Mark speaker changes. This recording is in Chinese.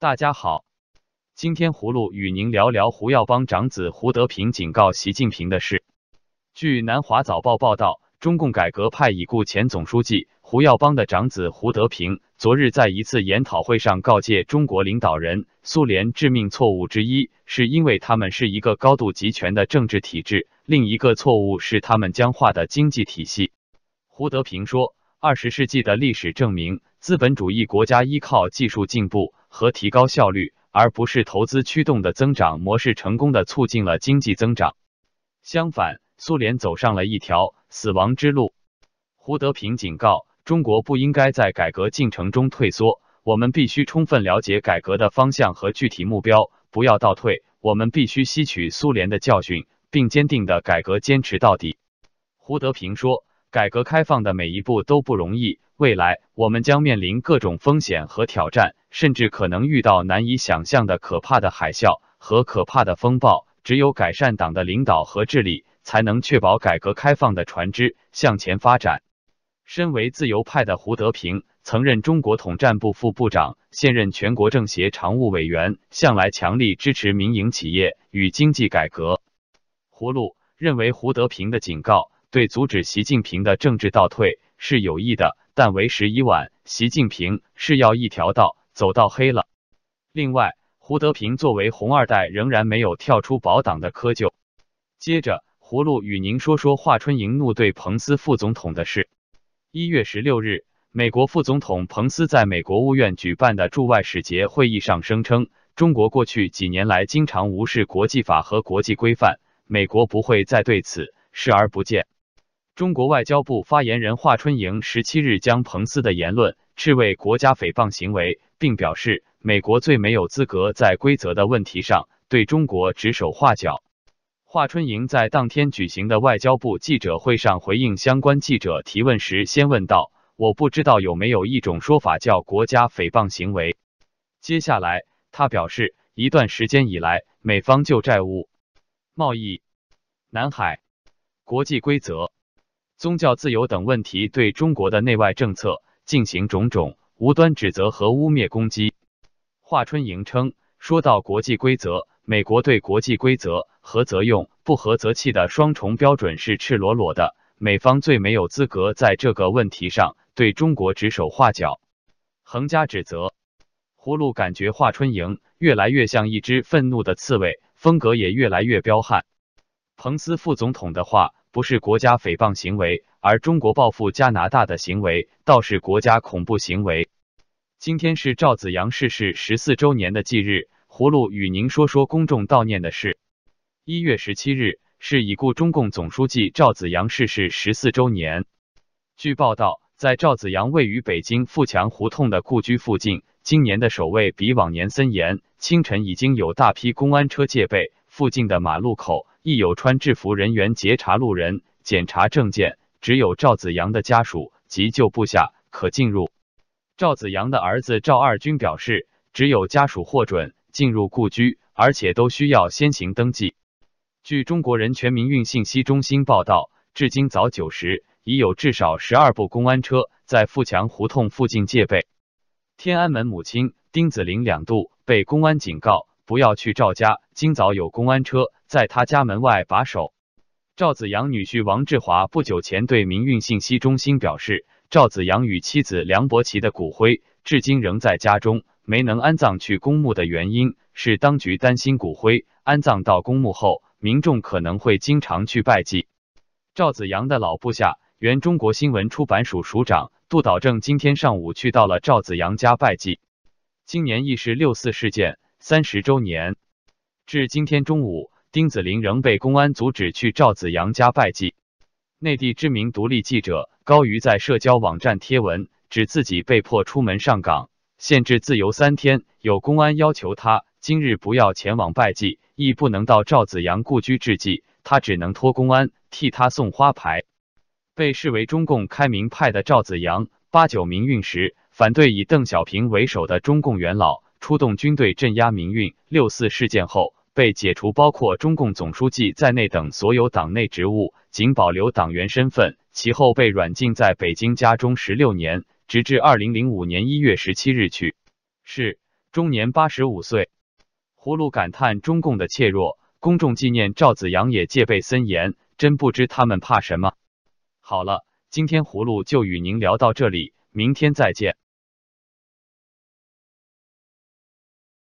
Speaker 1: 大家好，今天葫芦与您聊聊胡耀邦长子胡德平警告习近平的事。据南华早报报道，中共改革派已故前总书记胡耀邦的长子胡德平，昨日在一次研讨会上告诫中国领导人，苏联致命错误之一是因为他们是一个高度集权的政治体制，另一个错误是他们僵化的经济体系。胡德平说，二十世纪的历史证明，资本主义国家依靠技术进步。和提高效率，而不是投资驱动的增长模式，成功的促进了经济增长。相反，苏联走上了一条死亡之路。胡德平警告，中国不应该在改革进程中退缩，我们必须充分了解改革的方向和具体目标，不要倒退。我们必须吸取苏联的教训，并坚定的改革坚持到底。胡德平说。改革开放的每一步都不容易，未来我们将面临各种风险和挑战，甚至可能遇到难以想象的可怕的海啸和可怕的风暴。只有改善党的领导和治理，才能确保改革开放的船只向前发展。身为自由派的胡德平，曾任中国统战部副部长，现任全国政协常务委员，向来强力支持民营企业与经济改革。胡路认为胡德平的警告。对阻止习近平的政治倒退是有益的，但为时已晚。习近平是要一条道走到黑了。另外，胡德平作为红二代，仍然没有跳出保党的窠臼。接着，葫芦与您说说华春莹怒对彭斯副总统的事。一月十六日，美国副总统彭斯在美国务院举办的驻外使节会议上声称，中国过去几年来经常无视国际法和国际规范，美国不会再对此视而不见。中国外交部发言人华春莹十七日将彭斯的言论斥为国家诽谤行为，并表示美国最没有资格在规则的问题上对中国指手画脚。华春莹在当天举行的外交部记者会上回应相关记者提问时，先问道：“我不知道有没有一种说法叫国家诽谤行为。”接下来，他表示，一段时间以来，美方就债务、贸易、南海、国际规则。宗教自由等问题，对中国的内外政策进行种种无端指责和污蔑攻击。华春莹称，说到国际规则，美国对国际规则合则用，不合则弃的双重标准是赤裸裸的，美方最没有资格在这个问题上对中国指手画脚、横加指责。葫芦感觉华春莹越来越像一只愤怒的刺猬，风格也越来越彪悍。彭斯副总统的话。不是国家诽谤行为，而中国报复加拿大的行为倒是国家恐怖行为。今天是赵子阳逝世十四周年的忌日，葫芦与您说说公众悼念的事。一月十七日是已故中共总书记赵子阳逝世十四周年。据报道，在赵子阳位于北京富强胡同的故居附近，今年的守卫比往年森严，清晨已经有大批公安车戒备附近的马路口。亦有穿制服人员截查路人、检查证件，只有赵子阳的家属及旧部下可进入。赵子阳的儿子赵二军表示，只有家属获准进入故居，而且都需要先行登记。据中国人权民运信息中心报道，至今早九时，已有至少十二部公安车在富强胡同附近戒备。天安门母亲丁子霖两度被公安警告。不要去赵家，今早有公安车在他家门外把守。赵子阳女婿王志华不久前对民运信息中心表示，赵子阳与妻子梁伯琪的骨灰至今仍在家中，没能安葬去公墓的原因是当局担心骨灰安葬到公墓后，民众可能会经常去拜祭。赵子阳的老部下原中国新闻出版署署长杜导正今天上午去到了赵子阳家拜祭。今年亦是六四事件。三十周年，至今天中午，丁子霖仍被公安阻止去赵子阳家拜祭。内地知名独立记者高瑜在社交网站贴文，指自己被迫出门上岗，限制自由三天。有公安要求他今日不要前往拜祭，亦不能到赵子阳故居致祭，他只能托公安替他送花牌。被视为中共开明派的赵子阳，八九民运时反对以邓小平为首的中共元老。出动军队镇压民运，六四事件后被解除包括中共总书记在内等所有党内职务，仅保留党员身份。其后被软禁在北京家中十六年，直至二零零五年一月十七日去世。终年八十五岁。葫芦感叹中共的怯弱，公众纪念赵子阳也戒备森严，真不知他们怕什么。好了，今天葫芦就与您聊到这里，明天再见。